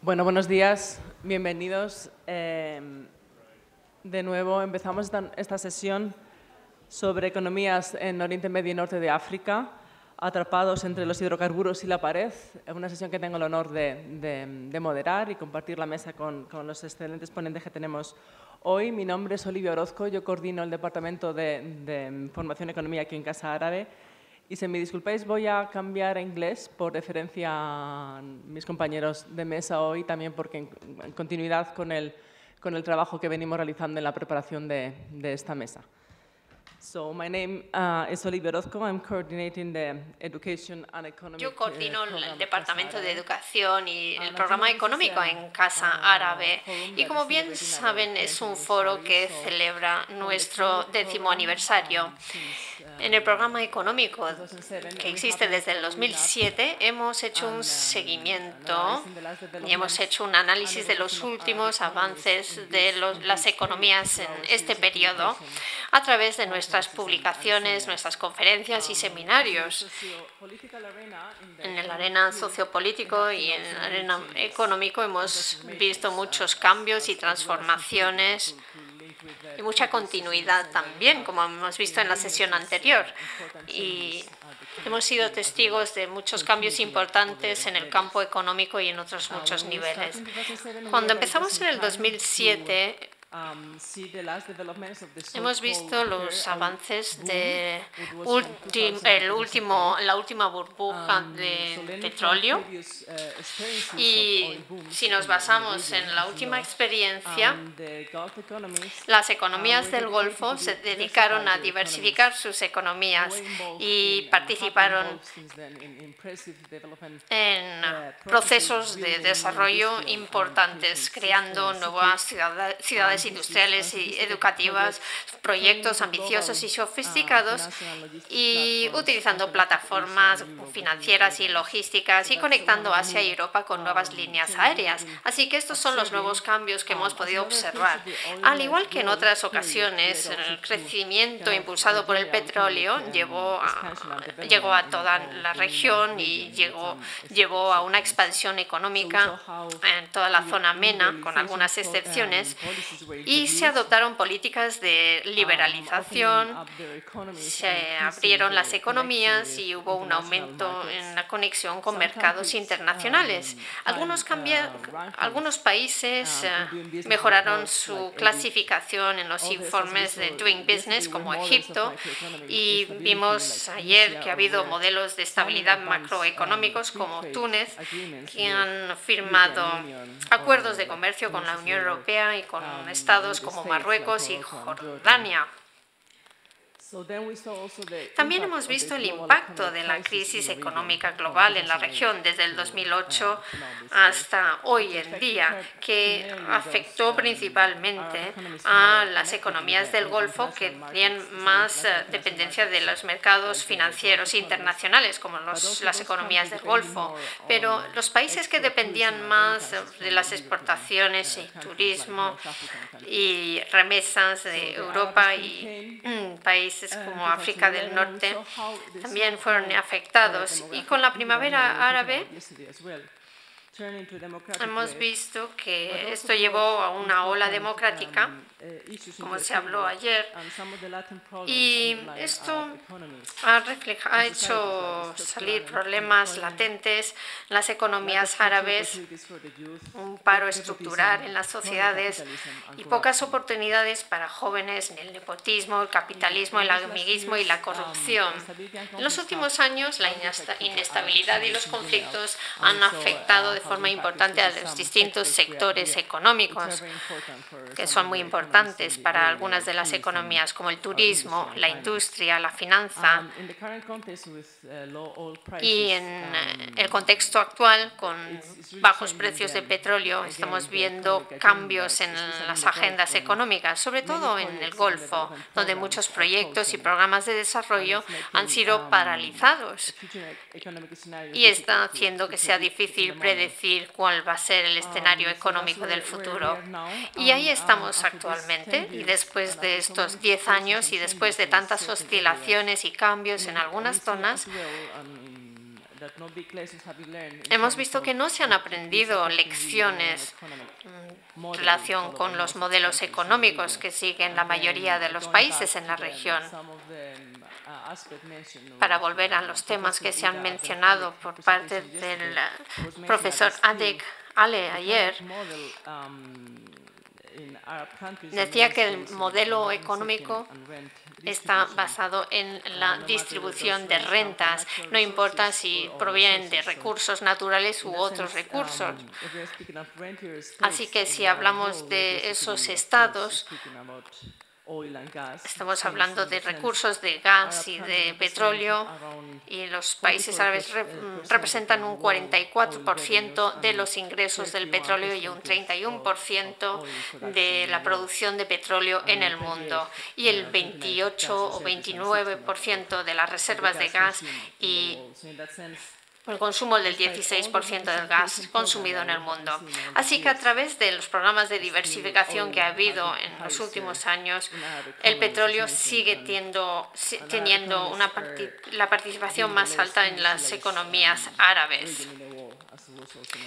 Bueno, buenos días, bienvenidos. Eh, de nuevo empezamos esta, sesión sobre economías en Oriente Medio y Norte de África, atrapados entre los hidrocarburos y la pared. Una sesión que tengo el honor de, de, de moderar y compartir la mesa con, los excelentes ponentes que tenemos hoy. Mi nombre es Olivia Orozco, yo coordino el Departamento de, Formación Economía aquí en Casa Árabe y si me disculpáis, voy a cambiar a inglés por referencia a mis compañeros de mesa hoy, también porque en, continuidad con el, con el trabajo que venimos realizando en la preparación de, de esta mesa. So, my name uh, is Olivia Orozco. I'm coordinating the Education and Economic Yo coordino uh, el Departamento de Educación y el programa económico en Casa Árabe. Y como bien saben, es un foro que celebra nuestro décimo aniversario. En el programa económico que existe desde el 2007 hemos hecho un seguimiento y hemos hecho un análisis de los últimos avances de los, las economías en este periodo a través de nuestras publicaciones, nuestras conferencias y seminarios. En el arena sociopolítico y en el arena económico hemos visto muchos cambios y transformaciones y mucha continuidad también, como hemos visto en la sesión anterior. Y hemos sido testigos de muchos cambios importantes en el campo económico y en otros muchos niveles. Cuando empezamos en el 2007, Hemos visto los avances de el último, la última burbuja de petróleo. y si nos basamos en la última experiencia, las economías del Golfo se dedicaron a diversificar sus economías y participaron en procesos de desarrollo importantes, creando nuevas ciudades industriales y educativas, proyectos ambiciosos y sofisticados y utilizando plataformas financieras y logísticas y conectando Asia y Europa con nuevas líneas aéreas. Así que estos son los nuevos cambios que hemos podido observar. Al igual que en otras ocasiones, el crecimiento impulsado por el petróleo llevó a, llegó a toda la región y llegó, llevó a una expansión económica en toda la zona MENA, con algunas excepciones, y se adoptaron políticas de liberalización, se abrieron las economías y hubo un aumento en la conexión con mercados internacionales. Algunos, algunos países eh, mejoraron su clasificación en los informes de Doing Business, como Egipto, y vimos ayer que ha habido modelos de estabilidad macroeconómicos como Túnez, que han firmado acuerdos de comercio con la Unión Europea y con estados como Marruecos y Jordania. También hemos visto el impacto de la crisis económica global en la región desde el 2008 hasta hoy en día, que afectó principalmente a las economías del Golfo que tenían más eh, dependencia de los mercados financieros internacionales, como los, las economías del Golfo. Pero los países que dependían más de las exportaciones y turismo y remesas de Europa y países como África del Norte también fueron afectados. Y con la primavera árabe hemos visto que esto llevó a una ola democrática como se habló ayer. Y esto ha, ha hecho salir problemas latentes en las economías árabes, un paro estructural en las sociedades y pocas oportunidades para jóvenes en el nepotismo, el capitalismo, el amiguismo y la corrupción. En los últimos años, la inestabilidad y los conflictos han afectado de forma importante a los distintos sectores económicos, que son muy importantes para algunas de las economías, como el turismo, la industria, la finanza. Y en eh, el contexto actual, con bajos precios de petróleo, estamos viendo cambios en las agendas económicas, sobre todo en el Golfo, donde muchos proyectos y programas de desarrollo han sido paralizados. y está haciendo que sea difícil predecir cuál va a ser el escenario económico del futuro. Y ahí estamos actualmente y después de estos 10 años y después de tantas oscilaciones y cambios en algunas zonas, hemos visto que no se han aprendido lecciones en relación con los modelos económicos que siguen la mayoría de los países en la región. Para volver a los temas que se han mencionado por parte del profesor Adek Ale ayer, decía que el modelo económico está basado en la distribución de rentas, no importa si provienen de recursos naturales u otros recursos. Así que si hablamos de esos estados, Estamos hablando de recursos de gas y de petróleo y los países árabes representan un 44% de los ingresos del petróleo y un 31% de la producción de petróleo en el mundo. y el 28 o 29% de las reservas de gas y el consumo del 16% del gas consumido en el mundo. Así que a través de los programas de diversificación que ha habido en los últimos años, el petróleo sigue teniendo una la participación más alta en las economías árabes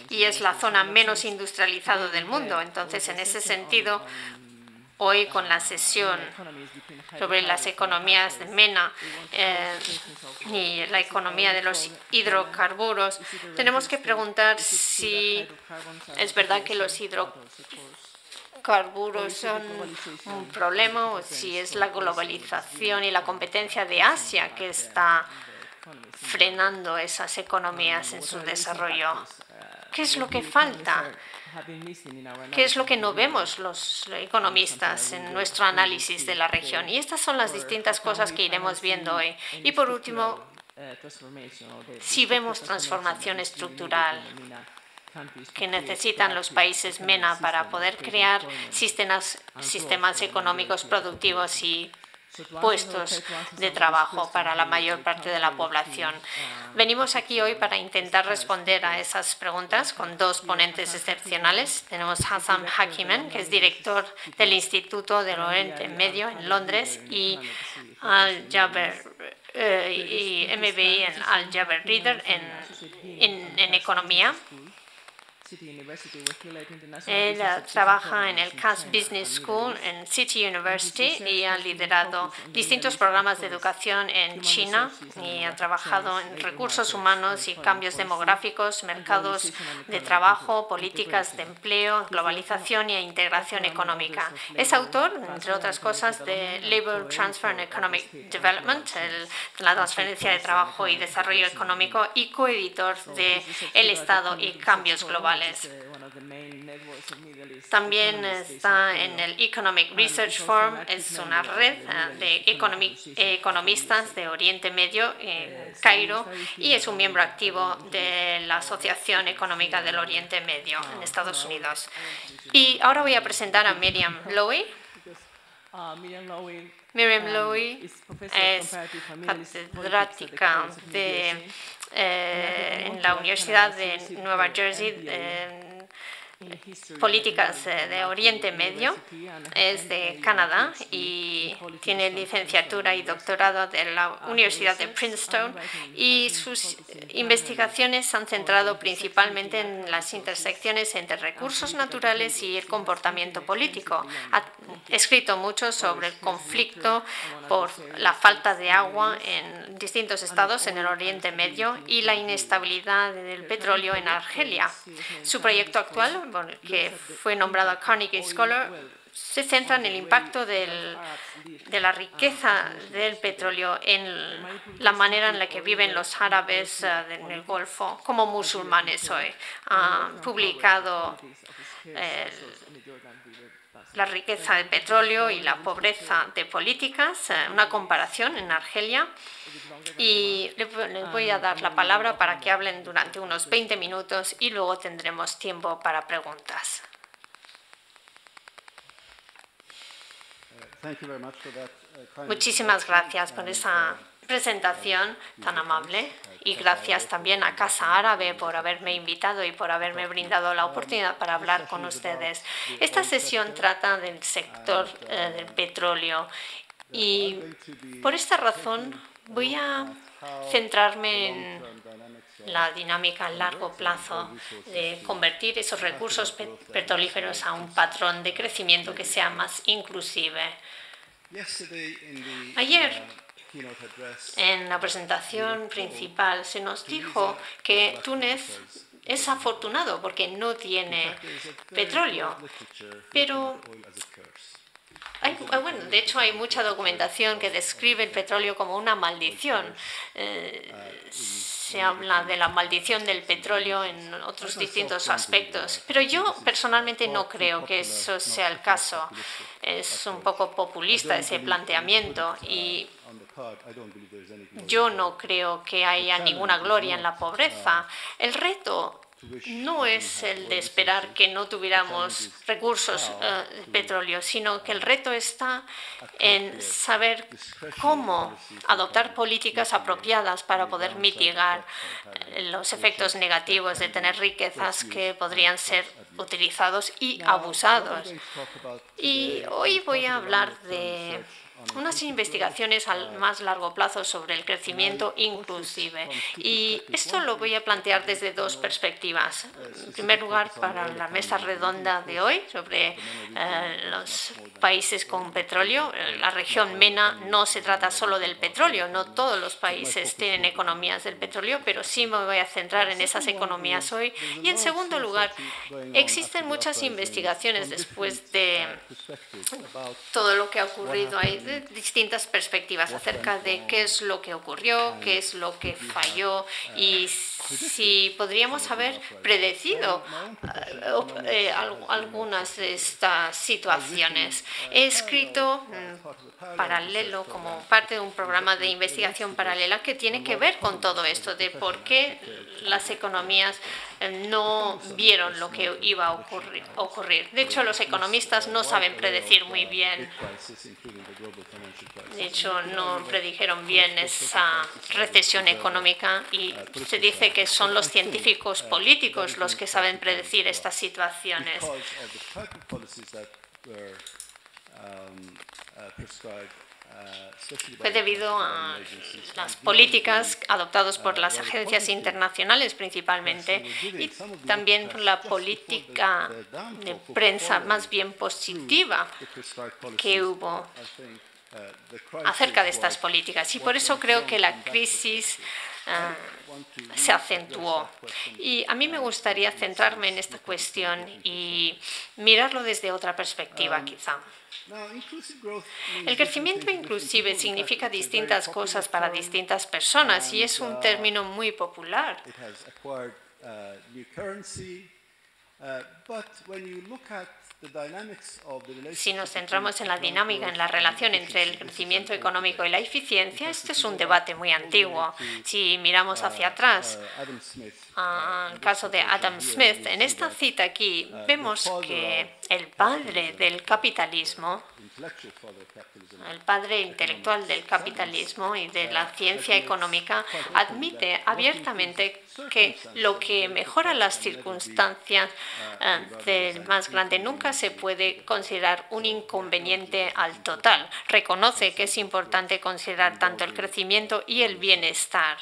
y es la zona menos industrializada del mundo. Entonces, en ese sentido, hoy con la sesión sobre las economías de MENA eh, y la economía de los hidrocarburos, tenemos que preguntar si es verdad que los hidrocarburos son un problema o si es la globalización y la competencia de Asia que está frenando esas economías en su desarrollo. ¿Qué es lo que falta? ¿Qué es lo que no vemos los economistas en nuestro análisis de la región? Y estas son las distintas cosas que iremos viendo hoy. Y por último, si vemos transformación estructural que necesitan los países MENA para poder crear sistemas, sistemas económicos productivos y puestos de trabajo para la mayor parte de la población. Venimos aquí hoy para intentar responder a esas preguntas con dos ponentes excepcionales. Tenemos Hassan Hakimen, que es director del Instituto del Oriente Medio en Londres, y Al Jaber eh, y MBI en Al Jaber Reader en, en economía. Él trabaja en el Cass Business School en City University y ha liderado distintos programas de educación en China y ha trabajado en recursos humanos y cambios demográficos, mercados de trabajo, políticas de empleo, globalización e integración económica. Es autor, entre otras cosas, de Labor Transfer and Economic Development, la transferencia de trabajo y desarrollo económico, y coeditor de El Estado y Cambios Globales. También está en el Economic Research Forum, es una red eh, de economistas de Oriente Medio en Cairo y es un miembro activo de la Asociación Económica del Oriente Medio en Estados Unidos. Y ahora voy a presentar a Miriam Lowy. Miriam Lowy es catedrática de eh, en la Universidad de Nueva Jersey políticas eh, de Oriente Medio, es de Canadá y tiene licenciatura y doctorado de la Universidad de Princeton y sus investigaciones se han centrado principalmente en las intersecciones entre recursos naturales y el comportamiento político. Ha escrito mucho sobre el conflicto por la falta de agua en distintos estados en el Oriente Medio y la inestabilidad del petróleo en Argelia. Su proyecto actual que fue nombrado Carnegie Scholar, se centra en el impacto del, de la riqueza del petróleo en la manera en la que viven los árabes eh, en el Golfo como musulmanes hoy. Ha publicado eh, la riqueza del petróleo y la pobreza de políticas, eh, una comparación en Argelia. Y les voy a dar la palabra para que hablen durante unos 20 minutos y luego tendremos tiempo para preguntas. Uh, Muchísimas gracias por esa presentación tan amable y gracias también a Casa Árabe por haberme invitado y por haberme brindado la oportunidad para hablar con ustedes. Esta sesión trata del sector eh, del petróleo y por esta razón Voy a centrarme en la dinámica a largo plazo de convertir esos recursos petrolíferos a un patrón de crecimiento que sea más inclusive. Ayer, en la presentación principal, se nos dijo que Túnez es afortunado porque no tiene petróleo, pero bueno, de hecho, hay mucha documentación que describe el petróleo como una maldición. Eh, se habla de la maldición del petróleo en otros distintos aspectos. Pero yo personalmente no creo que eso sea el caso. Es un poco populista ese planteamiento y yo no creo que haya ninguna gloria en la pobreza. El reto no es el de esperar que no tuviéramos recursos de petróleo, sino que el reto está en saber cómo adoptar políticas apropiadas para poder mitigar eh, los efectos negativos de tener riquezas que podrían ser utilizados y abusados. Y hoy voy a hablar de unas investigaciones a más largo plazo sobre el crecimiento inclusive. Y esto lo voy a plantear desde dos perspectivas. En primer lugar, para la mesa redonda de hoy sobre eh, los países con petróleo. La región MENA no se trata solo del petróleo, no todos los países tienen economías del petróleo, pero sí me voy a centrar en esas economías hoy. Y en segundo lugar, existen muchas investigaciones después de todo lo que ha ocurrido ahí distintas perspectivas acerca de qué es lo que ocurrió, qué es lo que falló y si podríamos haber predecido eh, eh, algunas de estas situaciones. He escrito mm, paralelo como parte de un programa de investigación paralela que tiene que ver con todo esto, de por qué las economías eh, no vieron lo que iba a ocurrir. De hecho, los economistas no saben predecir muy bien. De hecho, no predijeron bien esa recesión económica y se dice que son los científicos políticos los que saben predecir estas situaciones. Fue debido a las políticas adoptadas por las agencias internacionales principalmente y también por la política de prensa más bien positiva que hubo acerca de estas políticas. Y por eso creo que la crisis ah, se acentuó. Y a mí me gustaría centrarme en esta cuestión y mirarlo desde otra perspectiva, quizá. El crecimiento inclusive significa distintas cosas para distintas personas y es un término muy popular. Si nos centramos en la dinámica, en la relación entre el crecimiento económico y la eficiencia, este es un debate muy antiguo. Si miramos hacia atrás, al caso de Adam Smith, en esta cita aquí vemos que el padre del capitalismo el padre intelectual del capitalismo y de la ciencia económica admite abiertamente que lo que mejora las circunstancias eh, del más grande nunca se puede considerar un inconveniente al total. Reconoce que es importante considerar tanto el crecimiento y el bienestar.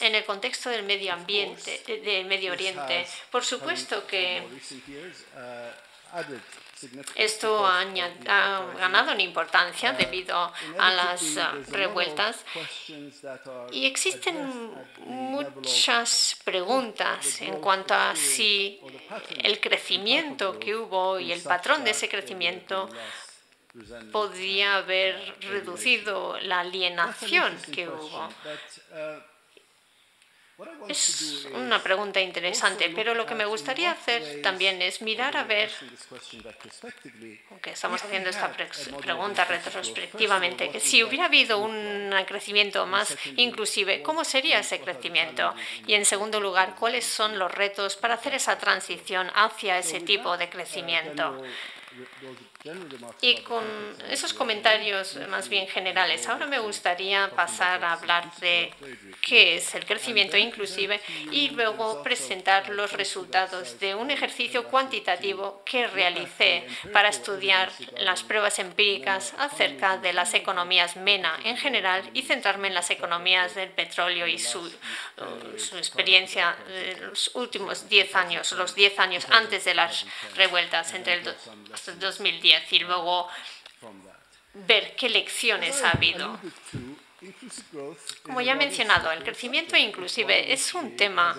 En el contexto del medio ambiente, del Medio Oriente, por supuesto que esto ha, ganado en importancia debido a las ah, revueltas. y existen muchas preguntas en cuanto a si el crecimiento que hubo y el patrón de ese crecimiento podía haber reducido la alienación que hubo. Es una pregunta interesante, pero lo que me gustaría hacer también es mirar a ver, aunque estamos haciendo esta pregunta retrospectivamente, que si hubiera habido un crecimiento más inclusive, ¿cómo sería ese crecimiento? Y en segundo lugar, ¿cuáles son los retos para hacer esa transición hacia ese tipo de crecimiento? Y con esos comentarios más bien generales, ahora me gustaría pasar a hablar de qué es el crecimiento inclusive y luego presentar los resultados de un ejercicio cuantitativo que realicé para estudiar las pruebas empíricas acerca de las economías MENA en general y centrarme en las economías del petróleo y su, experiencia de los últimos 10 años, los 10 años antes de las revueltas entre el 2010 y luego ver qué lecciones ha habido. Como ya he mencionado, el crecimiento inclusive es un tema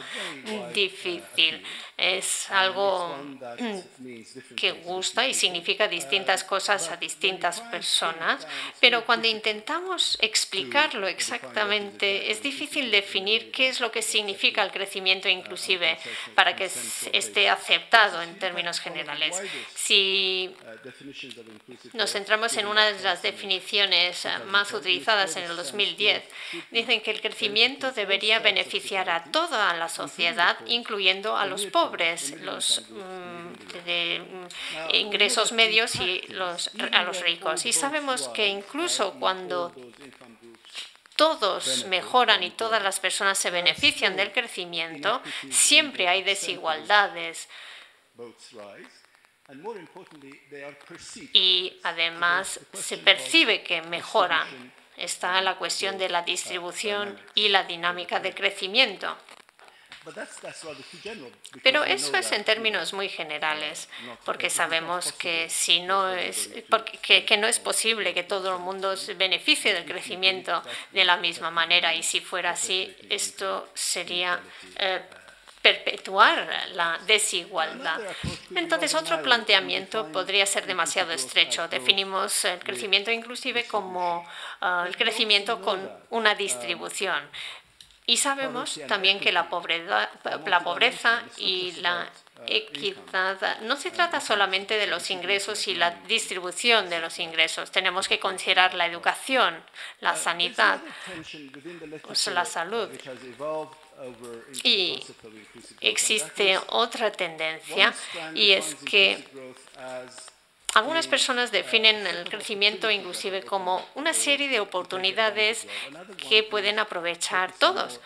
difícil es algo mm, que gusta y significa distintas cosas a distintas personas, pero cuando intentamos explicarlo exactamente, es difícil definir qué es lo que significa el crecimiento inclusive para que esté aceptado en términos generales. Si nos centramos en una de las definiciones más utilizadas en el 2010, dicen que el crecimiento debería beneficiar a toda la sociedad, incluyendo a los pobres los mm, de mm, ingresos medios y los, a los ricos. Y sabemos que incluso cuando todos mejoran y todas las personas se benefician del crecimiento, siempre hay desigualdades. Y además se percibe que mejoran. Está la cuestión de la distribución y la dinámica de crecimiento. Pero eso es en términos muy generales, porque sabemos que si no es porque, que, no es posible que todo el mundo se beneficie del crecimiento de la misma manera y si fuera así esto sería eh, perpetuar la desigualdad. Entonces, otro planteamiento podría ser demasiado estrecho. Definimos el crecimiento inclusive como ah, el crecimiento con una distribución. Y sabemos también que la pobreza, la pobreza y la equidad no se trata solamente de los ingresos y la distribución de los ingresos. Tenemos que considerar la educación, la sanidad, la salud. Y existe otra tendencia y es que algunas personas definen el crecimiento inclusive como una serie de oportunidades que pueden aprovechar todos.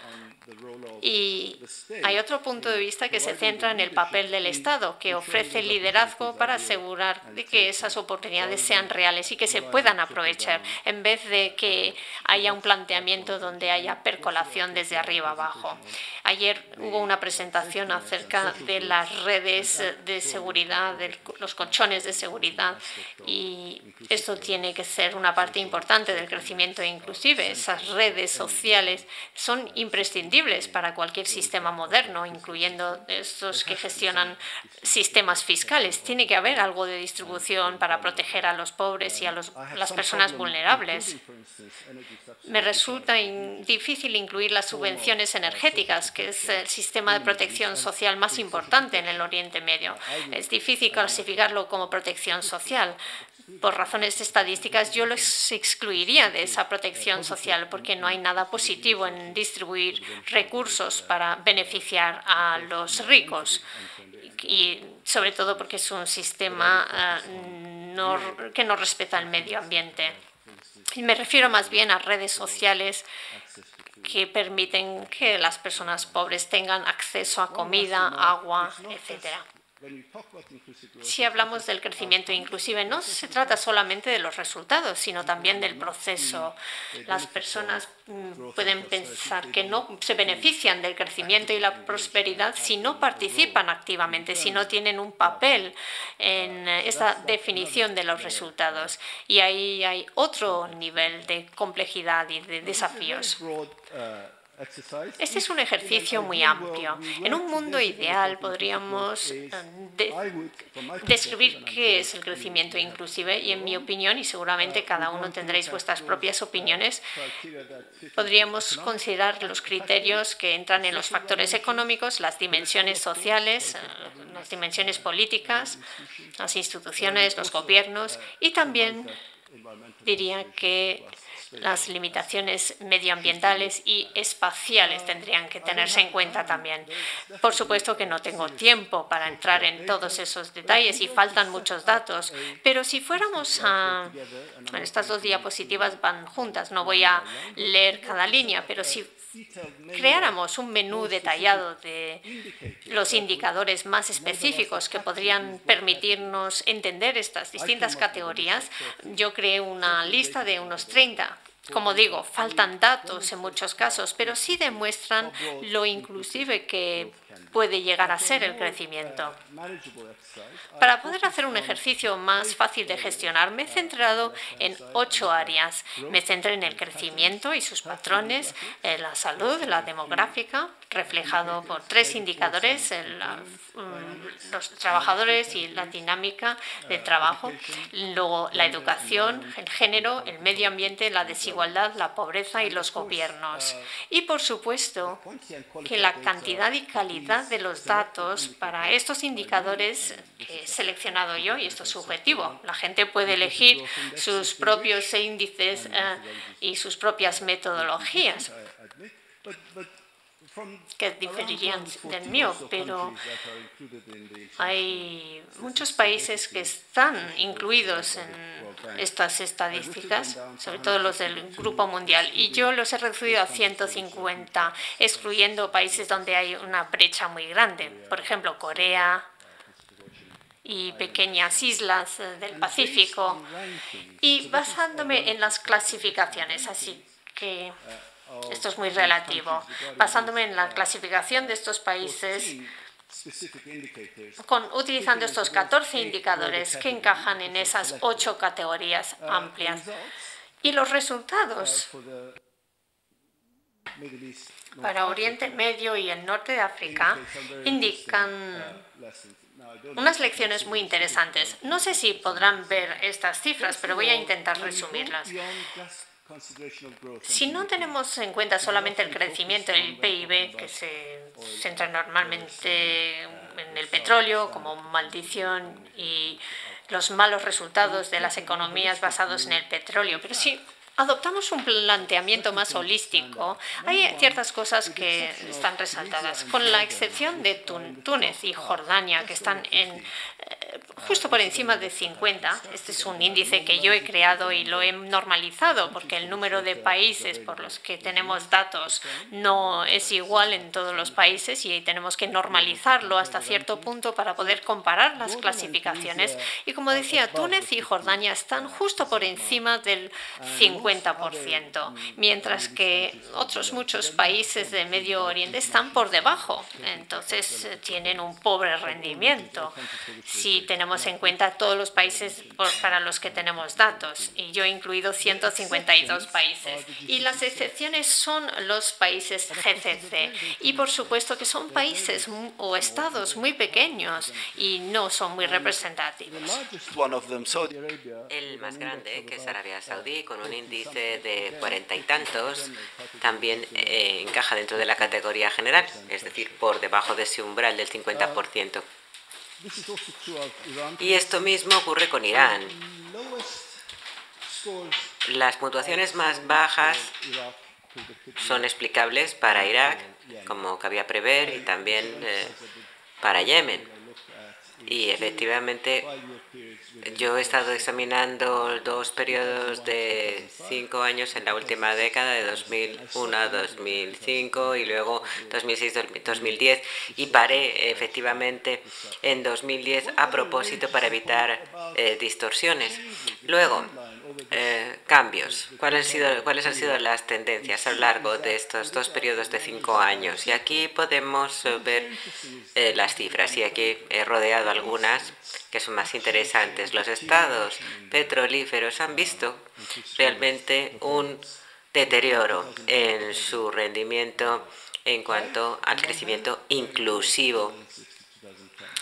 Y hay otro punto de vista que se centra en el papel del Estado, que ofrece liderazgo para asegurar de que esas oportunidades sean reales y que se puedan aprovechar, en vez de que haya un planteamiento donde haya percolación desde arriba abajo. Ayer hubo una presentación acerca de las redes de seguridad, de los colchones de seguridad, y esto tiene que ser una parte importante del crecimiento inclusive. Esas redes sociales son imprescindibles para cualquier sistema moderno, incluyendo estos que gestionan sistemas fiscales. Tiene que haber algo de distribución para proteger a los pobres y a las personas vulnerables. Me resulta difícil incluir las subvenciones energéticas, que es el sistema de protección social más importante en el Oriente Medio. Es difícil clasificarlo como protección social por razones estadísticas, yo los excluiría de esa protección social porque no hay nada positivo en distribuir recursos para beneficiar a los ricos y sobre todo porque es un sistema eh, que no respeta el medio ambiente. Me refiero más bien a redes sociales que permiten que las personas pobres tengan acceso a comida, agua, etcétera. Si hablamos del crecimiento inclusive, no se trata solamente de los resultados, sino también del proceso. Las personas mm, pueden pensar que no se benefician del crecimiento y la prosperidad si no participan activamente, si no tienen un papel en esa definición de los resultados. Y ahí hay otro nivel de complejidad y de desafíos. Este es un ejercicio muy amplio. En un mundo ideal podríamos eh, describir qué es el crecimiento inclusive y en mi opinión, y seguramente cada uno tendréis vuestras propias opiniones, podríamos considerar los criterios que entran en los factores económicos, las dimensiones sociales, eh, las dimensiones políticas, las instituciones, los gobiernos y también diría que las limitaciones medioambientales y espaciales tendrían que tenerse en cuenta también. Por supuesto que no tengo tiempo para entrar en todos esos detalles y faltan muchos datos, pero si fuéramos a... estas dos diapositivas van juntas, no voy a leer cada línea, pero si creáramos un menú detallado de los indicadores más específicos que podrían permitirnos entender estas distintas categorías, yo creé una lista de unos 30 como digo, faltan datos en muchos casos, pero sí demuestran lo inclusive que puede llegar a ser el crecimiento. Para poder hacer un ejercicio más fácil de gestionar, me he centrado en ocho áreas. Me centré en el crecimiento y sus patrones, en la salud, la demográfica, reflejado por tres indicadores, mm, los trabajadores y la dinámica del trabajo, luego la educación, el género, el medio ambiente, la desigualdad, la pobreza y los gobiernos. Y, por supuesto, que la cantidad y calidad de los datos para estos indicadores que he seleccionado yo, y esto es subjetivo, la gente puede elegir sus propios índices eh, y sus propias metodologías que diferirían del mío, pero hay muchos países que están incluidos en estas estadísticas, sobre todo los del Grupo Mundial, y yo los he reducido a 150, excluyendo países donde hay una brecha muy grande, por ejemplo, Corea y pequeñas islas del Pacífico, y basándome en las clasificaciones, así que esto es muy relativo. Basándome en la clasificación de estos países, con, utilizando estos 14 indicadores que encajan en esas ocho categorías amplias. Y los resultados para Oriente Medio y el norte de África indican unas lecciones muy interesantes. No sé si podrán ver estas cifras, pero voy a intentar resumirlas. Si no tenemos en cuenta solamente el crecimiento del PIB, que se centra normalmente en el petróleo como maldición y los malos resultados de las economías basados en el petróleo, pero sí adoptamos un planteamiento más holístico, hay ciertas cosas que están resaltadas, con la excepción de Túnez y Jordania, que están en, justo por encima de 50. Este es un índice que yo he creado y lo he normalizado, porque el número de países por los que tenemos datos no es igual en todos los países y tenemos que normalizarlo hasta cierto punto para poder comparar las clasificaciones. Y como decía, Túnez y Jordania están justo por encima del 50 mientras que otros muchos países de Medio Oriente están por debajo. Entonces eh, tienen un pobre rendimiento si tenemos en cuenta todos los países para los que tenemos datos. Y yo he incluido 152 países. Y las excepciones son los países GCC. Y por supuesto que son países o estados muy pequeños y no son muy representativos. El más grande, que es Arabia Saudí, con un índice dice de cuarenta y tantos, también eh, encaja dentro de la categoría general, es decir, por debajo de ese umbral del 50%. Y esto mismo ocurre con Irán. Las puntuaciones más bajas son explicables para Irak, como cabía prever, y también eh, para Yemen. Y efectivamente yo he estado examinando dos periodos de cinco años en la última década, de 2001 a 2005 y luego 2006-2010, y paré efectivamente en 2010 a propósito para evitar eh, distorsiones. Luego, eh, cambios. ¿Cuáles han, sido, ¿Cuáles han sido las tendencias a lo largo de estos dos periodos de cinco años? Y aquí podemos eh, ver eh, las cifras y aquí he rodeado algunas que son más interesantes. Los estados petrolíferos han visto realmente un deterioro en su rendimiento en cuanto al crecimiento inclusivo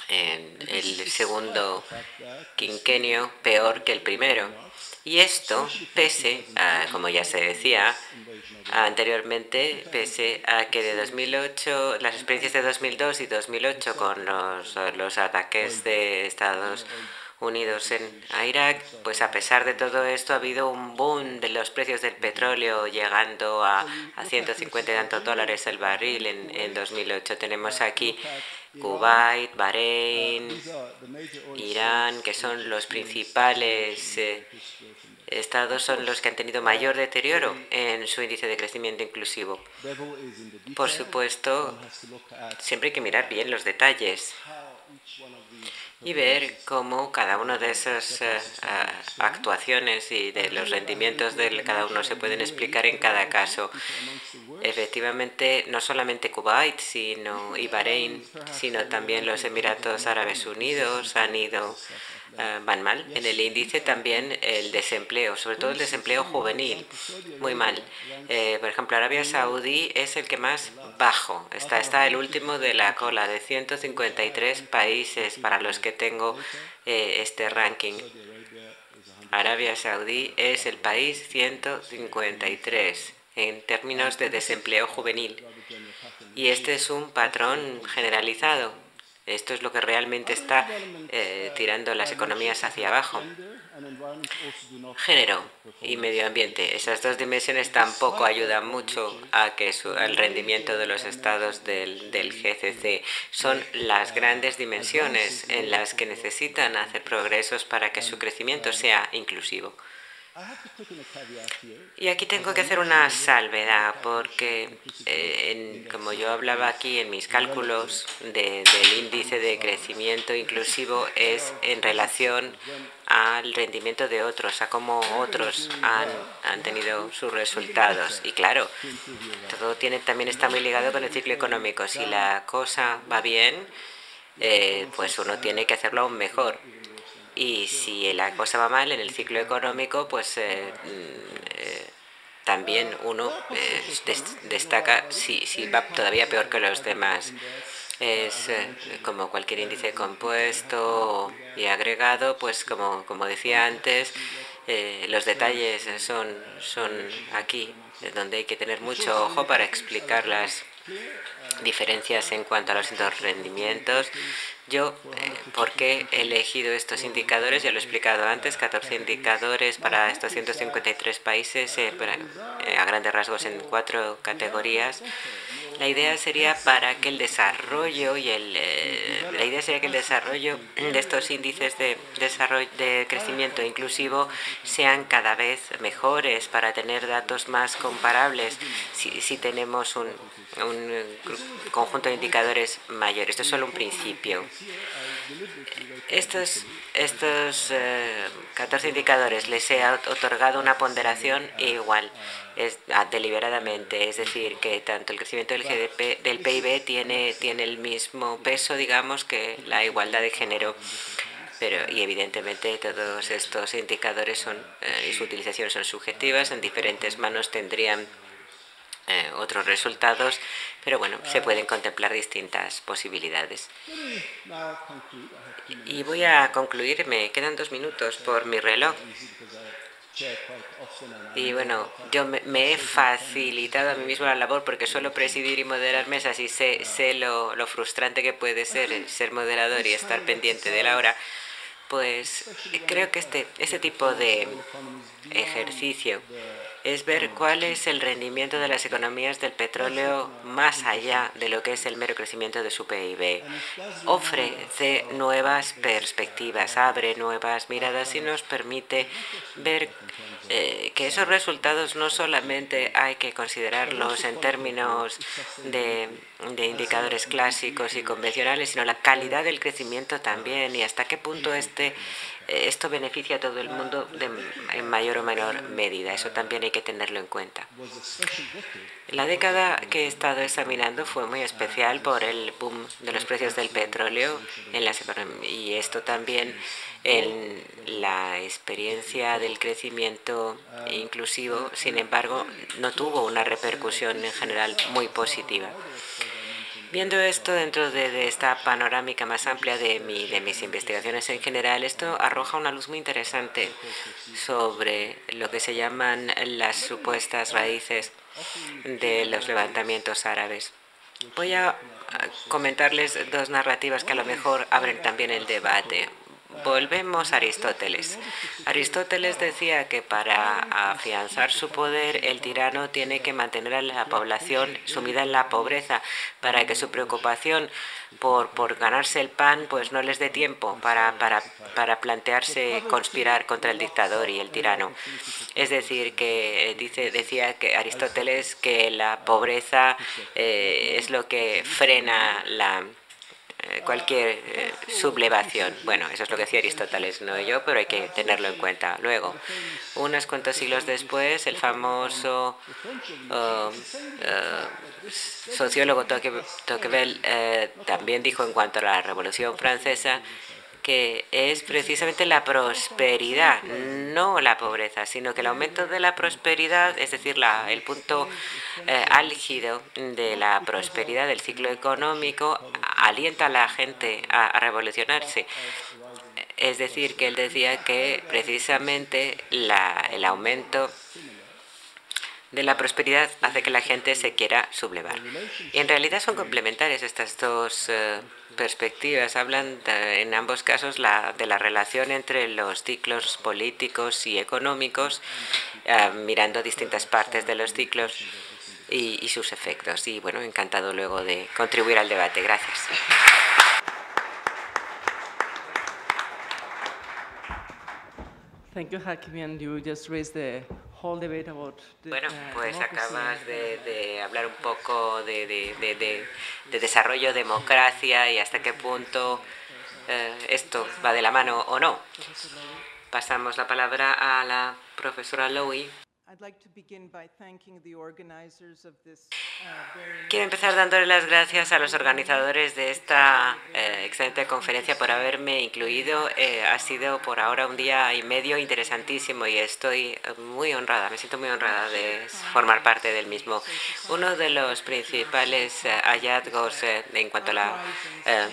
en el segundo quinquenio peor que el primero. Y esto, pese a, como ya se decía anteriormente, pese a que de 2008, las experiencias de 2002 y 2008 con los, los ataques de Estados Unidos en Irak, pues a pesar de todo esto ha habido un boom de los precios del petróleo llegando a, a 150 y tantos dólares el barril en, en 2008. Tenemos aquí Kuwait, Bahrein, Irán, que son los principales eh, estados, son los que han tenido mayor deterioro en su índice de crecimiento inclusivo. Por supuesto, siempre hay que mirar bien los detalles y ver cómo cada una de esas eh, actuaciones y de los rendimientos de cada uno se pueden explicar en cada caso. Efectivamente, no solamente Kuwait sino, y Bahrein, sino también los Emiratos Árabes Unidos han ido van mal. En el índice también el desempleo, sobre todo el desempleo juvenil, muy mal. Eh, por ejemplo, Arabia Saudí es el que más bajo, está, está el último de la cola de 153 países para los que tengo eh, este ranking. Arabia Saudí es el país 153 en términos de desempleo juvenil. Y este es un patrón generalizado esto es lo que realmente está eh, tirando las economías hacia abajo. Género y medio ambiente. Esas dos dimensiones tampoco ayudan mucho a que su, al rendimiento de los estados del, del GCC. Son las grandes dimensiones en las que necesitan hacer progresos para que su crecimiento sea inclusivo. Y aquí tengo que hacer una salvedad porque, eh, como yo hablaba aquí en mis cálculos del índice de crecimiento inclusivo, es en relación al rendimiento de otros, a cómo otros han, han tenido sus resultados. Y claro, todo tiene, también está muy ligado con el ciclo económico. Si la cosa va bien, eh, pues uno tiene que hacerlo aún mejor y si la cosa va mal en el ciclo económico, pues eh, mm, eh, también uno eh, destaca si, si va todavía peor que los demás. Es como cualquier índice compuesto y agregado, pues como, como decía antes, los detalles son, son aquí, donde hay que tener mucho ojo para explicar las diferencias en cuanto a los rendimientos yo, eh, ¿por qué he elegido estos indicadores? Ya lo he explicado antes, 14 indicadores para estos 153 países, eh, eh, a grandes rasgos en cuatro categorías. La idea sería para que el desarrollo y el la idea sería que el desarrollo de estos índices de desarrollo de crecimiento inclusivo sean cada vez mejores para tener datos más comparables si, si tenemos un, un conjunto de indicadores mayores. Esto es solo un principio. Estos, estos 14 eh, indicadores les he otorgado una ponderación igual, es, ah, deliberadamente, es decir, que tanto el crecimiento del, GDP, del PIB tiene, tiene el mismo peso, digamos, que la igualdad de género. Pero, y evidentemente todos estos indicadores son, eh, y su utilización son subjetivas, en diferentes manos tendrían eh, otros resultados, pero bueno, se pueden contemplar distintas posibilidades. Y voy a concluir, me quedan dos minutos por mi reloj. Y bueno, yo me, he facilitado a mí mismo la labor porque suelo presidir y moderar mesas y sé, sé lo, lo frustrante que puede ser ser moderador y estar pendiente de la hora. Pues creo que este, este tipo de ejercicio es ver cuál es el rendimiento de las economías del petróleo más allá de lo que es el mero crecimiento de su PIB. Ofrece nuevas perspectivas, abre nuevas miradas y nos permite ver eh, que esos resultados no solamente hay que considerarlos en términos de, de indicadores clásicos y convencionales, sino la calidad del crecimiento también y hasta qué punto este esto beneficia a todo el mundo en mayor o menor medida. Eso también hay que tenerlo en cuenta. La década que he estado examinando fue muy especial por el boom de los precios del petróleo en las y esto también en la experiencia del crecimiento inclusivo, sin embargo, no tuvo una repercusión en general muy positiva. Viendo esto dentro de, esta panorámica más amplia de, mi, de mis investigaciones en general, esto arroja una luz muy interesante sobre lo que se llaman las supuestas raíces de los levantamientos árabes. Voy a comentarles dos narrativas que a lo mejor abren también el debate. Volvemos a Aristóteles. Aristóteles decía que para afianzar su poder el tirano tiene que mantener a la población sumida en la pobreza para que su preocupación por, por ganarse el pan pues no les dé tiempo para, para, para plantearse conspirar contra el dictador y el tirano. Es decir, que eh, dice, decía que Aristóteles que la pobreza eh, es lo que frena la cualquier eh, sublevación. Bueno, eso es lo que decía Aristóteles, no yo, pero hay que tenerlo en cuenta. Luego, unos cuantos siglos después, el famoso oh, eh, sociólogo Tocqueville también dijo en cuanto a la Revolución Francesa que es precisamente la prosperidad, no la pobreza, sino que el aumento de la prosperidad, es decir, el punto eh, álgido de la prosperidad del ciclo económico, alienta a la gente a, revolucionarse. Es decir, que él decía que precisamente la, el aumento de la prosperidad hace que la gente se quiera sublevar. Y en realidad son complementarias estas dos eh, perspectivas. Hablan en ambos casos la, de la relación entre los ciclos políticos y económicos, eh, mirando distintas partes de los ciclos y, y sus efectos. Y bueno, encantado luego de contribuir al debate. Gracias. Thank you, Hakim. You just raised the bueno, uh, pues acabas de, hablar un poco de, desarrollo, democracia y hasta qué punto eh, esto va de la mano o no. Pasamos la palabra a la profesora Lowy. Quiero empezar dándole las gracias a los organizadores de esta eh, excelente conferencia por haberme incluido. Eh, ha sido por ahora un día y medio interesantísimo y estoy muy honrada, me siento muy honrada de formar parte del mismo. Uno de los principales eh, hallazgos en cuanto a la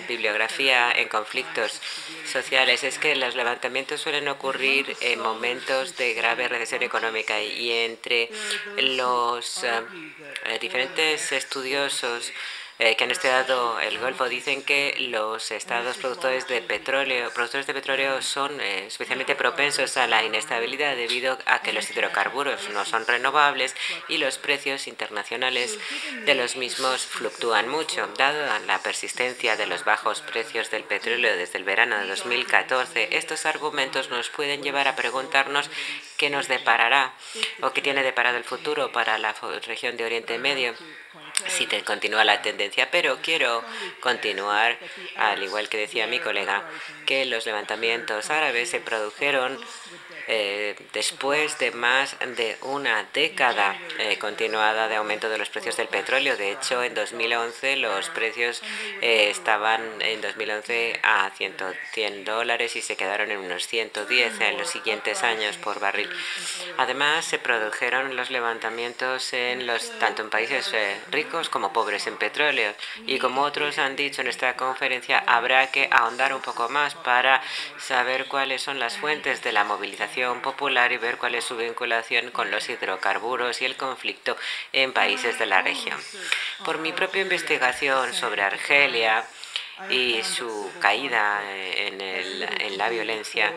bibliografía en conflictos sociales es que los levantamientos suelen ocurrir en momentos de grave recesión económica y entre los eh, diferentes estudiosos eh, que han estudiado el Golfo dicen que los estados productores de petróleo, productores de petróleo son eh, especialmente propensos a la inestabilidad debido a que los hidrocarburos no son renovables y los precios internacionales de los mismos fluctúan mucho. Dado la persistencia de los bajos precios del petróleo desde el verano de 2014, estos argumentos nos pueden llevar a preguntarnos qué nos deparará o qué tiene deparado el futuro para la región de Oriente Medio si te continúa la tendencia, pero quiero continuar, al igual que decía mi colega, que los levantamientos árabes se produjeron eh, después de más de una década eh, continuada de aumento de los precios del petróleo. De hecho, en 2011 los precios eh, estaban en 2011 a 100 dólares y se quedaron en unos 110 en los siguientes años por barril. Además, se produjeron los levantamientos en los tanto en países ricos como pobres en petróleo y como otros han dicho en esta conferencia, habrá que ahondar un poco más para saber cuáles son las fuentes de la movilización popular y ver cuál es su vinculación con los hidrocarburos y el conflicto en países de la región. Por mi propia investigación sobre Argelia, y su caída en, la violencia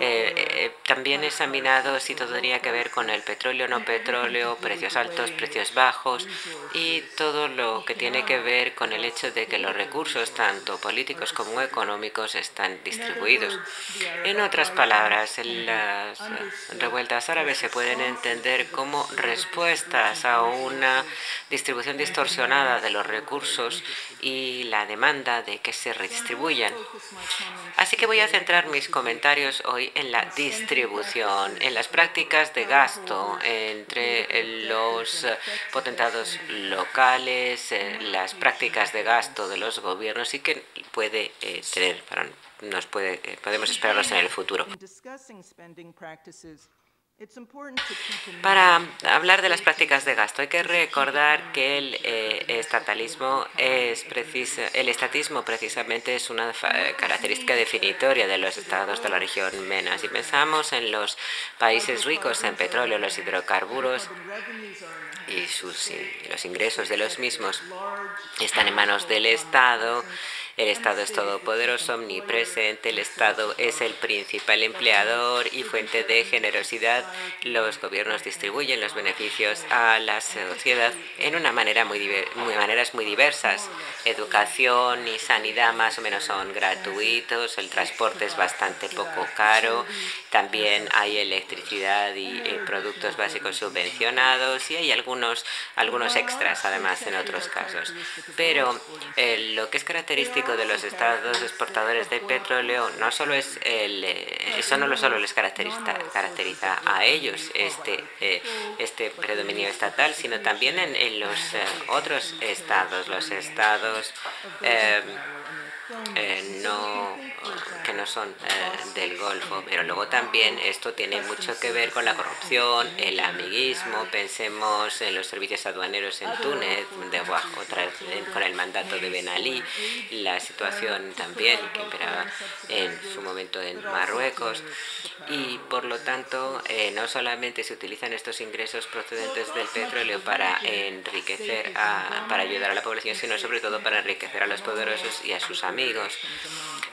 eh, eh, también examinado si todo tenía que ver con el petróleo, no petróleo, precios altos, precios bajos y todo lo que tiene que ver con el hecho de que los recursos, tanto políticos como económicos, están distribuidos. En otras palabras, las revueltas árabes se pueden entender como respuestas a una distribución distorsionada de los recursos y la demanda de que se redistribuyan. Así que voy a centrar mis comentarios hoy en la distribución, en las prácticas de gasto entre los potentados locales, las prácticas de gasto de los gobiernos y que puede eh, tener, nos puede, eh, podemos esperarlos en el futuro. Para hablar de las prácticas de gasto hay que recordar que el eh, estatalismo es preciso, el estatismo precisamente es una característica definitoria de los estados de la región MENA. Si pensamos en los países ricos en petróleo, los hidrocarburos y sus, los ingresos de los mismos están en manos del Estado el Estado es todopoderoso, omnipresente, el Estado es el principal empleador y fuente de generosidad. Los gobiernos distribuyen los beneficios a la sociedad en una manera muy, maneras muy diversas. Educación y sanidad más o menos son gratuitos, el transporte es bastante poco caro, también hay electricidad y eh, productos básicos subvencionados y hay algunos, algunos extras además en otros casos. Pero eh, lo que es característico de los estados exportadores de petróleo no solo es el, eh, eso no solo les caracteriza, caracteriza a ellos este, este predominio estatal, sino también en, en los otros estados, los estados eh, no, que no son eh, del Golfo, pero luego también esto tiene mucho que ver con la corrupción, el amiguismo, pensemos en los servicios aduaneros en Túnez, de, otra con el mandato de Ben Ali, la situación también que imperaba en su momento en Marruecos y por lo tanto eh, no solamente se utilizan estos ingresos procedentes del petróleo para enriquecer, a, para ayudar a la población, sino sobre todo para enriquecer a los poderosos y a sus amigos.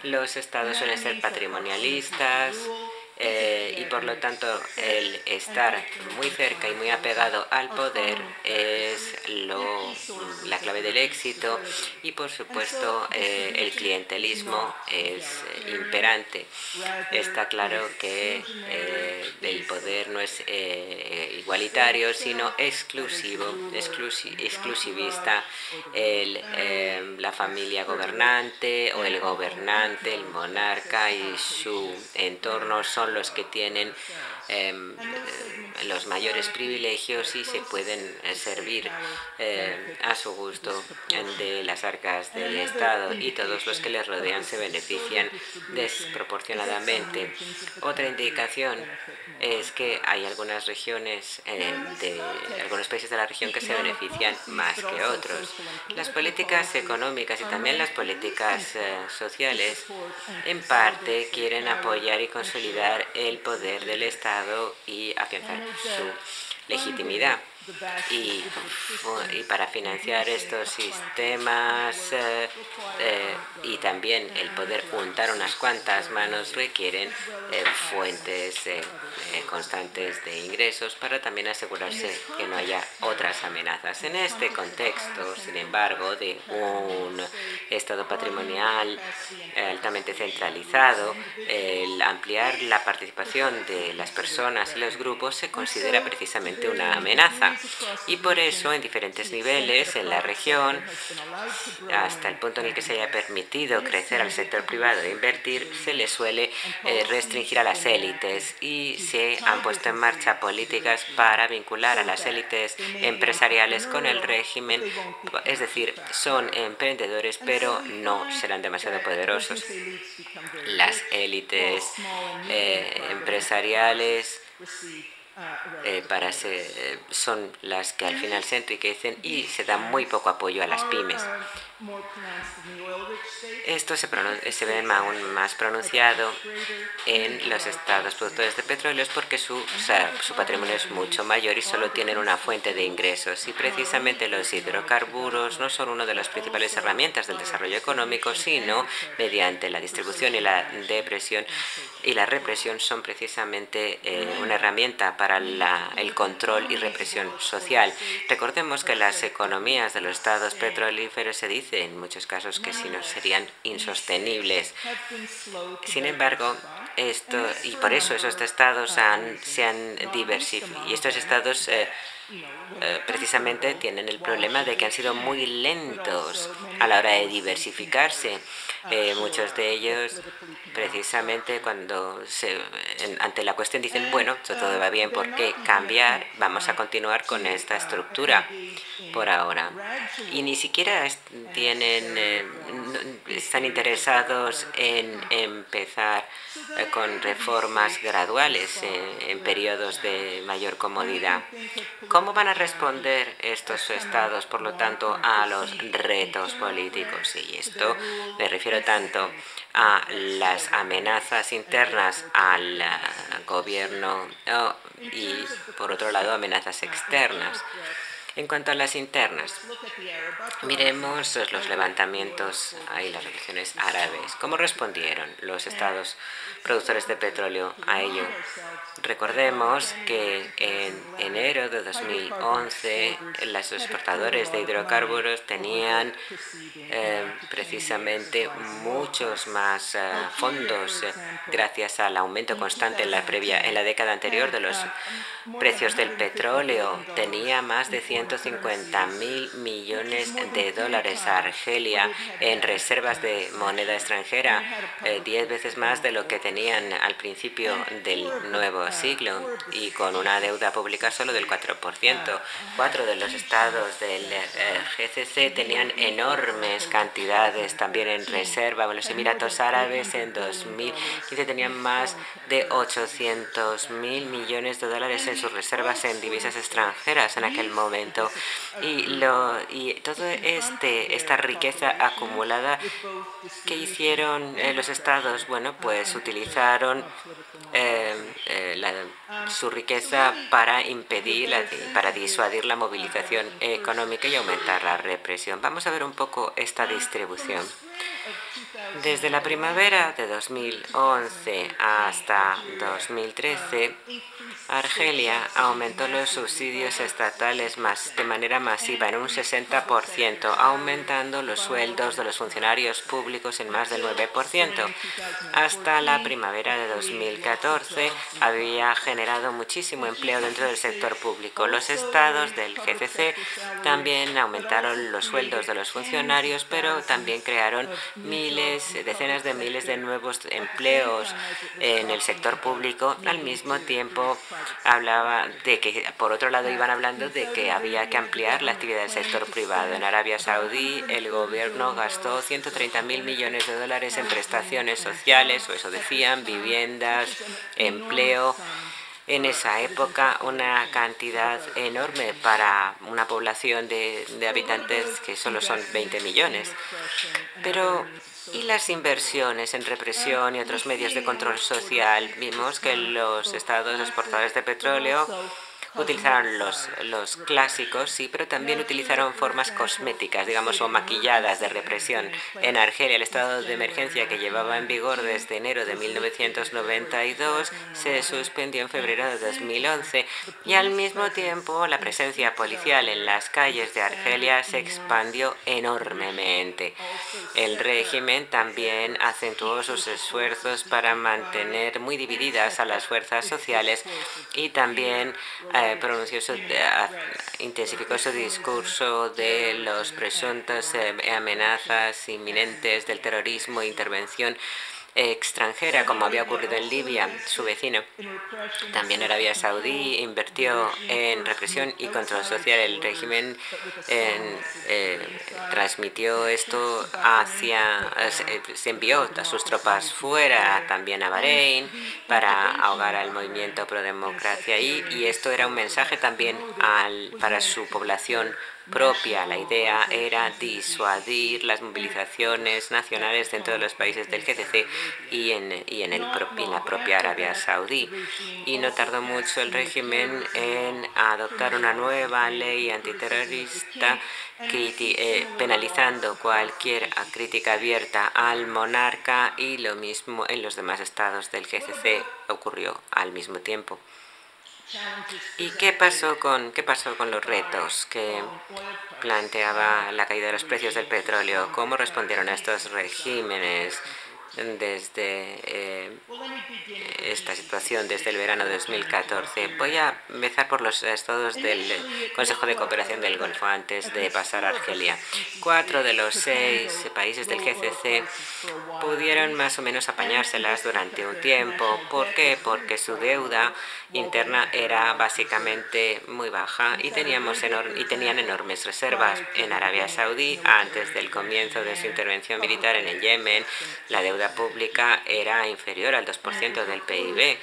Los estados suelen ser patrimonialistas, eh, y por lo tanto el estar muy cerca y muy apegado al poder es lo, la clave del éxito y por supuesto eh, el clientelismo es imperante. Está claro que eh, el poder no es igualitario sino exclusivo, exclusivista. El, la familia gobernante o el gobernante, el monarca y su entorno son los que tienen em, eh, los mayores privilegios y se pueden eh, servir eh, a su gusto de las arcas del Estado y todos los que les rodean se benefician desproporcionadamente. Otra indicación es que hay algunas regiones de algunos países de la región que se benefician más que otros. Las políticas económicas y también las políticas sociales en parte quieren apoyar y consolidar el poder del Estado y afianzar su legitimidad. Y, para financiar estos sistemas eh, eh, y también el poder juntar unas cuantas manos requieren eh, fuentes constantes de ingresos para también asegurarse que no haya otras amenazas. En este contexto, sin embargo, de un Estado patrimonial altamente centralizado, el ampliar la participación de las personas y los grupos se considera precisamente una amenaza. Y por eso, en diferentes niveles en la región, hasta el punto en el que se haya permitido crecer al sector privado e invertir, se le suele eh, restringir a las élites y se han puesto en marcha políticas para vincular a las élites empresariales con el régimen, es decir, son emprendedores pero no serán demasiado poderosos. Las élites eh, empresariales eh, para se, son las que al final se enriquecen y se da muy poco apoyo a las pymes. Esto se, ve aún más pronunciado en los estados productores de petróleo porque su, patrimonio es mucho mayor y solo tienen una fuente de ingresos. Y precisamente los hidrocarburos no son una de las principales herramientas del desarrollo económico, sino mediante la distribución y la depresión y la represión son precisamente eh, una herramienta para el control y represión social. Recordemos que las economías de los estados petrolíferos se dice en muchos casos que si no serían insostenibles. Sin embargo, esto y por eso esos estados se han diversificado y estos estados eh, eh, precisamente tienen el problema de que han sido muy lentos a la hora de diversificarse. Eh, muchos de ellos, precisamente cuando se, ante la cuestión dicen, bueno, todo va bien, ¿por qué cambiar? Vamos a continuar con esta estructura por ahora. Y ni siquiera tienen, eh, están interesados en empezar con reformas graduales en periodos de mayor comodidad. ¿Cómo van a responder estos estados, por lo tanto, a los retos políticos? Y esto me refiero tanto a las amenazas internas al gobierno y, por otro lado, amenazas externas. En cuanto a las internas, miremos los levantamientos y las religiones árabes. ¿Cómo respondieron los estados productores de petróleo a ello? Recordemos que en enero de 2011 los exportadores de hidrocarburos tenían eh, precisamente muchos más eh, fondos eh, gracias al aumento constante en la, previa, en la década anterior de los precios del petróleo. Tenía más de 150 mil millones de dólares Argelia en reservas de moneda extranjera, 10 veces más de lo que tenían al principio del nuevo siglo y con una deuda pública solo del 4%. Cuatro de los estados del eh, GCC tenían enormes cantidades también en reserva. Los Emiratos Árabes en 2015 tenían más de 800 mil millones de dólares en sus reservas en divisas extranjeras en aquel momento. Y, lo, y toda este, esta riqueza acumulada que hicieron eh, los estados, bueno, pues utilizaron eh, su riqueza para impedir, para disuadir la movilización económica y aumentar la represión. Vamos a ver un poco esta distribución. Desde la primavera de 2011 hasta 2013, Argelia aumentó los subsidios estatales de manera masiva en un 60%, aumentando los sueldos de los funcionarios públicos en más del 9%. Hasta la primavera de 2014 había generado muchísimo empleo dentro del sector público. Los estados del GCC también aumentaron los sueldos de los funcionarios, pero también crearon miles, decenas de miles de nuevos empleos en el sector público al mismo tiempo hablaba de que, por otro lado, iban hablando de que había que ampliar la actividad del sector privado. En Arabia Saudí, el gobierno gastó 130 mil millones de dólares en prestaciones sociales, o eso decían, viviendas, empleo en esa época una cantidad enorme para una población de, de, habitantes que solo son 20 millones. Pero y las inversiones en represión y otros medios de control social. Vimos que los estados exportadores de petróleo utilizaron los, los clásicos, sí, pero también utilizaron formas cosméticas, digamos, o maquilladas de represión. En Argelia, el estado de emergencia que llevaba en vigor desde enero de 1992 se suspendió en febrero de 2011 y al mismo tiempo la presencia policial en las calles de Argelia se expandió enormemente. El régimen también acentuó sus esfuerzos para mantener muy divididas a las fuerzas sociales y también eh, pronunció su, eh, intensificó su discurso de los presuntos eh, amenazas inminentes del terrorismo e intervención extranjera, como había ocurrido en Libia, su vecino. También Arabia Saudí invirtió en represión y control social. El régimen eh, transmitió esto hacia, se envió a sus tropas fuera, también a Bahrein, para ahogar al movimiento pro democracia y, y esto era un mensaje también al, para su población propia. La idea era disuadir las movilizaciones nacionales dentro de los países del GCC y en, y en, el, en la propia Arabia Saudí. Y no tardó mucho el régimen en adoptar una nueva ley antiterrorista eh, penalizando cualquier crítica abierta al monarca y lo mismo en los demás estados del GCC ocurrió al mismo tiempo. ¿Y qué pasó con qué pasó con los retos que planteaba la caída de los precios del petróleo? ¿Cómo respondieron a estos regímenes? Desde eh, esta situación desde el verano de 2014. Voy a empezar por los estados del Consejo de Cooperación del Golfo antes de pasar a Argelia. Cuatro de los seis países del GCC pudieron más o menos apañárselas durante un tiempo. ¿Por qué? Porque su deuda interna era básicamente muy baja y, teníamos y tenían enormes reservas. En Arabia Saudí, antes del comienzo de su intervención militar en el Yemen, la deuda pública era inferior al 2% del PIB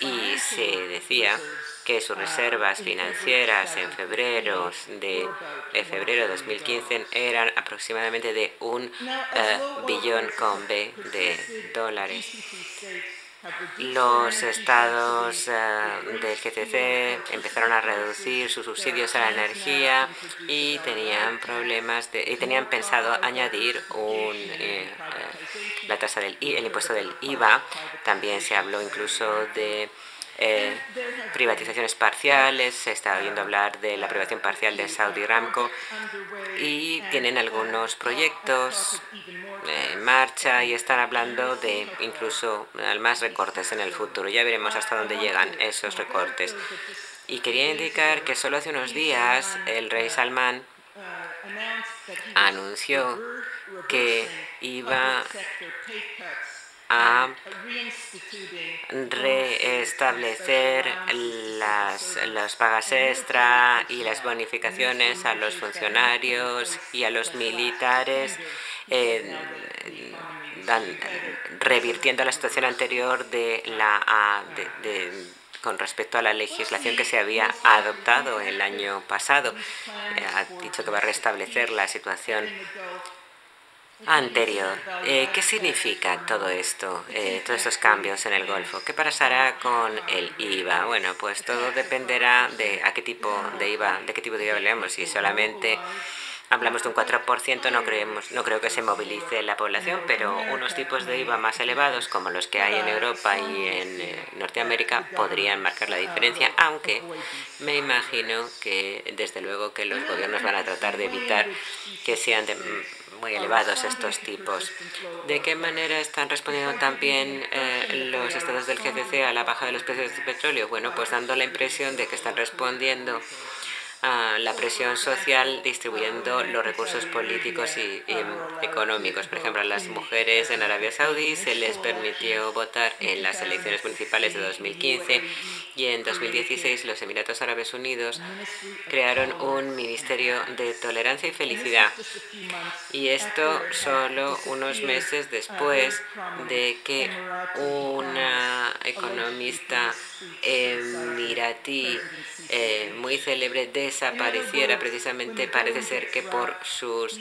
y se decía que sus reservas financieras en febrero de, febrero de 2015 eran aproximadamente de un eh, billón con B de dólares. Los estados uh, del GCC empezaron a reducir sus subsidios a la energía y tenían problemas de, y tenían pensado añadir un, eh, la tasa del el impuesto del IVA. También se habló incluso de privatizaciones parciales, se está oyendo hablar de la privación parcial de Saudi Ramco y tienen algunos proyectos en marcha y están hablando de incluso más recortes en el futuro. Ya veremos hasta dónde llegan esos recortes. Y quería indicar que solo hace unos días el rey Salman anunció que iba a restablecer las, las pagas extra y las bonificaciones a los funcionarios y a los militares, eh, revirtiendo la situación anterior de la con respecto a la legislación que se había adoptado el año pasado. Ha dicho que va a restablecer la situación anterior. Eh, ¿Qué significa todo esto, eh, todos estos cambios en el Golfo? ¿Qué pasará con el IVA? Bueno, pues todo dependerá de a qué tipo de IVA, de qué tipo de IVA hablamos. Si solamente hablamos de un 4%, no, creemos, no creo que se movilice la población, pero unos tipos de IVA más elevados, como los que hay en Europa y en eh, Norteamérica, podrían marcar la diferencia, aunque me imagino que desde luego que los gobiernos van a tratar de evitar que sean de, muy elevados estos tipos. ¿De qué manera están respondiendo también eh, los estados del GCC a la baja de los precios del petróleo? Bueno, pues dando la impresión de que están respondiendo a la presión social distribuyendo los recursos políticos y, económicos. Por ejemplo, a las mujeres en Arabia Saudí se les permitió votar en las elecciones municipales de 2015 y en 2016 los Emiratos Árabes Unidos crearon un Ministerio de Tolerancia y Felicidad. Y esto solo unos meses después de que una economista emiratí eh, muy célebre desapareciera precisamente, parece ser que por sus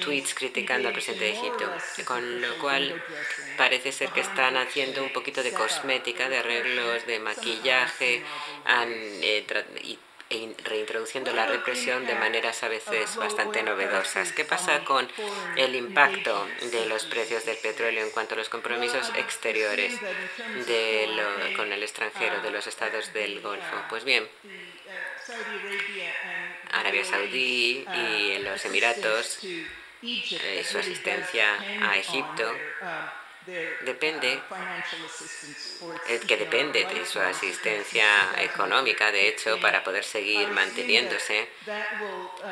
tweets criticando al presidente de Egipto. Con lo cual parece ser que están haciendo un poquito de cosmética, de arreglos de maquillaje eh, y e reintroduciendo la represión de maneras a veces bastante novedosas. ¿Qué pasa con el impacto de los precios del petróleo en cuanto a los compromisos exteriores con el extranjero, de los estados del Golfo? Pues bien, Arabia Saudí y los Emiratos, eh, su asistencia a Egipto depende, eh, que depende de su asistencia económica, de hecho, para poder seguir manteniéndose,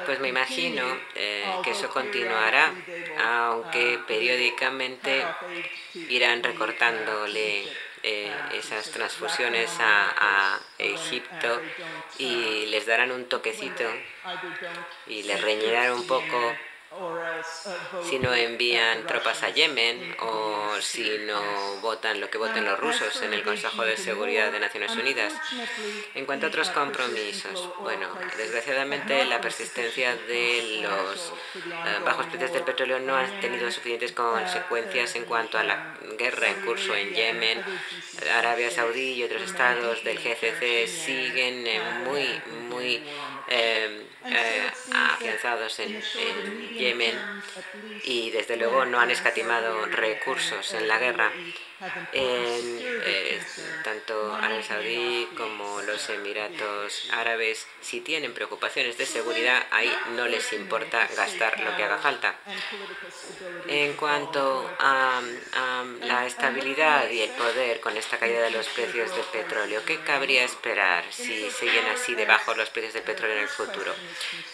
pues me imagino eh, que eso continuará, aunque periódicamente irán recortándole eh, esas transfusiones a, Egipto y les darán un toquecito y les reñirán un poco si no envían tropas a Yemen o si no votan lo que voten los rusos en el Consejo de Seguridad de Naciones Unidas. En cuanto a otros compromisos, bueno, desgraciadamente la persistencia de los eh, bajos precios del petróleo no ha tenido suficientes consecuencias en cuanto a la guerra en curso en Yemen. Arabia Saudí y otros estados del GCC siguen muy, muy eh, eh, afianzados en, Yemen y desde luego no han escatimado recursos en la guerra. Eh, tanto Arabia Saudí como los Emiratos Árabes, si tienen preocupaciones de seguridad, ahí no les importa gastar lo que haga falta. En cuanto a, a la estabilidad y el poder con esta caída de los precios del petróleo, ¿qué cabría esperar si siguen así de bajos los precios del petróleo en el futuro?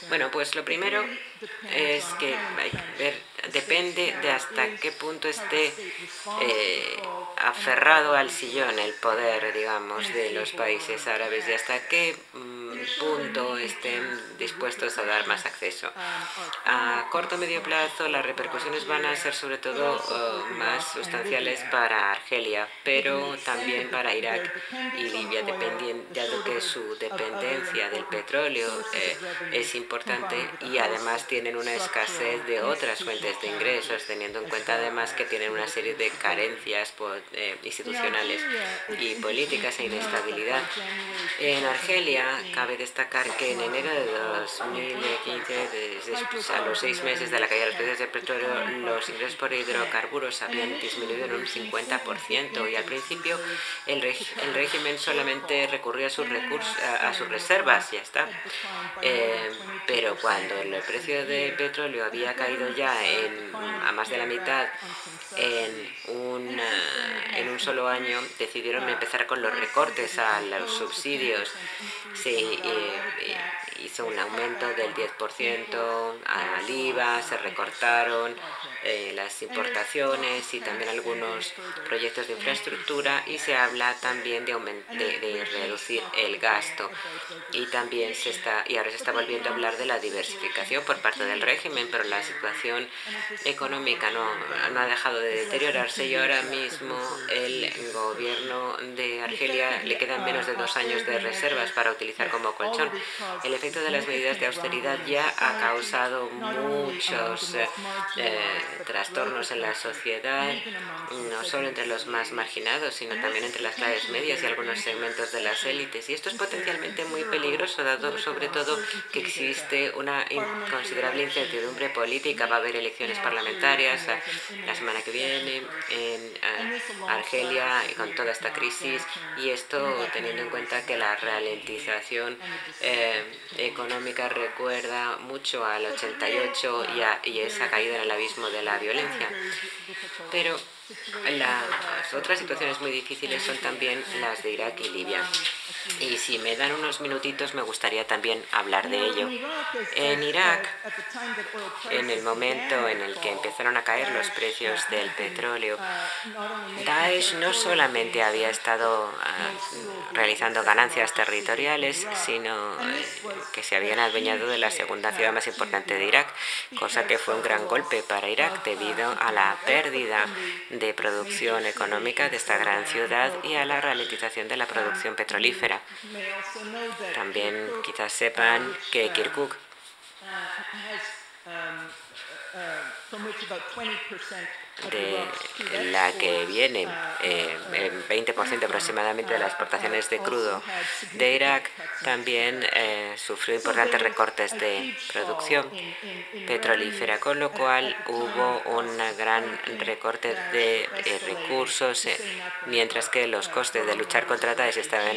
Bueno, pues lo primero es que depende de hasta qué punto esté eh, aferrado al sillón el poder, digamos, de los países árabes y hasta qué mm, punto estén dispuestos a dar más acceso. A corto o medio plazo las repercusiones van a ser sobre todo eh, más sustanciales para Argelia, pero también para Irak y Libia, dado que su dependencia del petróleo eh, es importante y además tienen una escasez de otras fuentes de ingresos, teniendo en cuenta además que tienen una serie de carencias eh, institucionales y políticas e inestabilidad. En Argelia cabe destacar que en enero de 2015, a los seis meses de la caída de los precios del petróleo, los ingresos por hidrocarburos habían disminuido en un 50% y al principio el, régimen solamente recurría a sus, recursos, a, sus reservas, ya está. Eh, pero cuando el precio del petróleo había caído ya en, a más de la mitad en un, en un solo año, decidieron empezar con los recortes a los subsidios. Sí, hizo un aumento del 10% al IVA, se recortaron eh, las importaciones y también algunos proyectos de infraestructura y se habla también de, de, reducir el gasto. Y también se está y ahora se está volviendo a hablar de la diversificación por parte del régimen pero la situación económica no, no ha dejado de deteriorarse y ahora mismo el gobierno de Argelia le quedan menos de dos años de reservas para utilizar como colchón. El efecto de las medidas de austeridad ya ha causado muchos eh, trastornos en la sociedad, no solo entre los más marginados, sino también entre las clases medias y algunos segmentos de las élites. Y esto es potencialmente muy peligroso, dado sobre todo que existe una considerable incertidumbre política. Va a haber elecciones parlamentarias la semana que viene en Argelia con toda esta crisis y esto teniendo en cuenta que la ralentización eh, económica recuerda mucho al 88 y, y esa caída en el abismo de la violencia. Pero las otras situaciones muy difíciles son también las de Irak y Libia. Y si me dan unos minutitos me gustaría también hablar de ello. En Irak, en el momento en el que empezaron a caer los precios del petróleo, Daesh no solamente había estado ah, realizando ganancias territoriales, sino eh, que se habían adueñado de la segunda ciudad más importante de Irak, cosa que fue un gran golpe para Irak debido a la pérdida de producción económica de esta gran ciudad y a la ralentización de la producción petrolífera. También quizás sepan que Kirkuk de la que viene eh, el 20% aproximadamente de las exportaciones de crudo de Irak, también eh, sufrió importantes recortes de producción petrolífera, con lo cual hubo un gran recorte de eh, recursos, mientras que los costes de luchar contra Daesh estaban,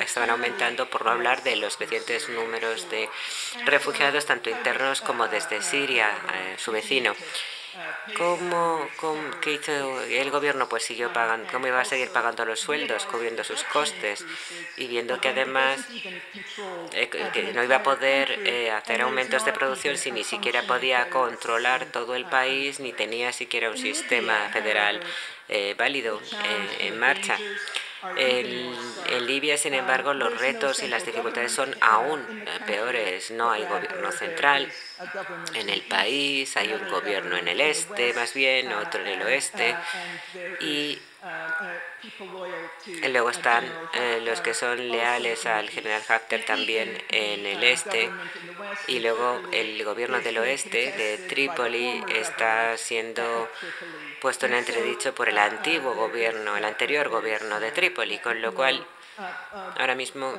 estaban aumentando, por no hablar de los crecientes números de refugiados, tanto internos como desde Siria, su vecino. ¿Cómo, qué hizo el gobierno? Pues siguió pagando, ¿cómo iba a seguir pagando los sueldos, cubriendo sus costes y viendo que además eh, que no iba a poder eh, hacer aumentos de producción si ni siquiera podía controlar todo el país ni tenía siquiera un sistema federal eh, válido en marcha? En, Libia, sin embargo, los retos y las dificultades son aún peores. No hay gobierno central en el país, hay un gobierno en el este, más bien, otro en el oeste, y luego están eh, los que son leales al general Haftar también en el este y luego el gobierno del oeste de Trípoli está siendo puesto en entredicho por el antiguo gobierno, el anterior gobierno de Trípoli, con lo cual ahora mismo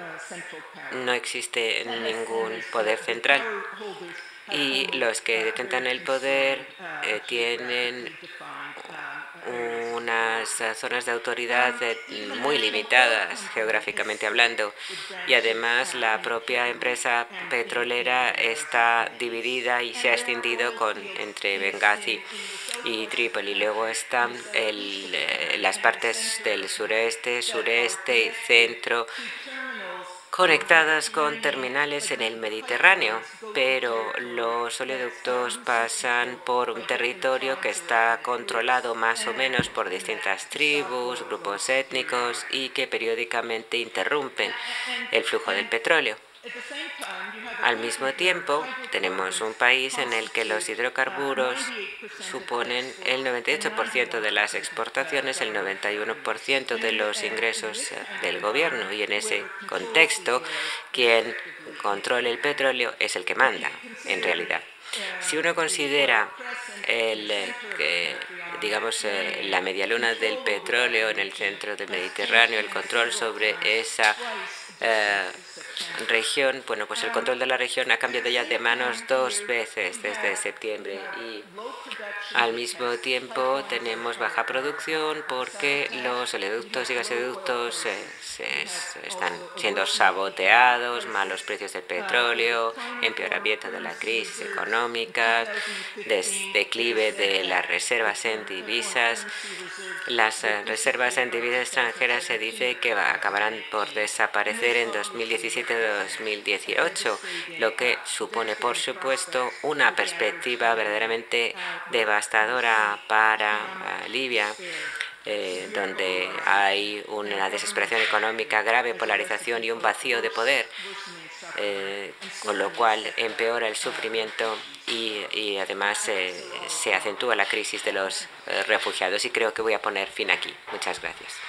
no existe ningún poder central. Y los que detentan el poder eh, tienen unas zonas de autoridad eh, muy limitadas geográficamente hablando. Y además la propia empresa petrolera está dividida y se ha extendido con, entre Benghazi y Trípoli. Luego están el, eh, las partes del sureste, sureste y centro conectadas con terminales en el Mediterráneo, pero los oleoductos pasan por un territorio que está controlado más o menos por distintas tribus, grupos étnicos y que periódicamente interrumpen el flujo del petróleo. Al mismo tiempo, tenemos un país en el que los hidrocarburos suponen el 98% de las exportaciones, el 91% de los ingresos del gobierno y en ese contexto, quien controla el petróleo es el que manda, en realidad. Si uno considera el, eh, digamos, eh, la medialuna del petróleo en el centro del Mediterráneo, el control sobre esa eh, región, bueno, pues el control de la región ha cambiado ya de manos dos veces desde septiembre y al mismo tiempo tenemos baja producción porque los oleoductos y gasoductos están siendo saboteados, malos precios del petróleo, empeoramiento de la crisis económica, declive de las reservas en divisas. Las reservas en divisas extranjeras se dice que acabarán por desaparecer en 2017-2018, lo que supone, por supuesto, una perspectiva verdaderamente devastadora para eh, Libia. Eh, donde hay una desesperación económica grave, polarización y un vacío de poder, con lo cual empeora el sufrimiento y, además se acentúa la crisis de los refugiados. Y creo que voy a poner fin aquí. Muchas gracias.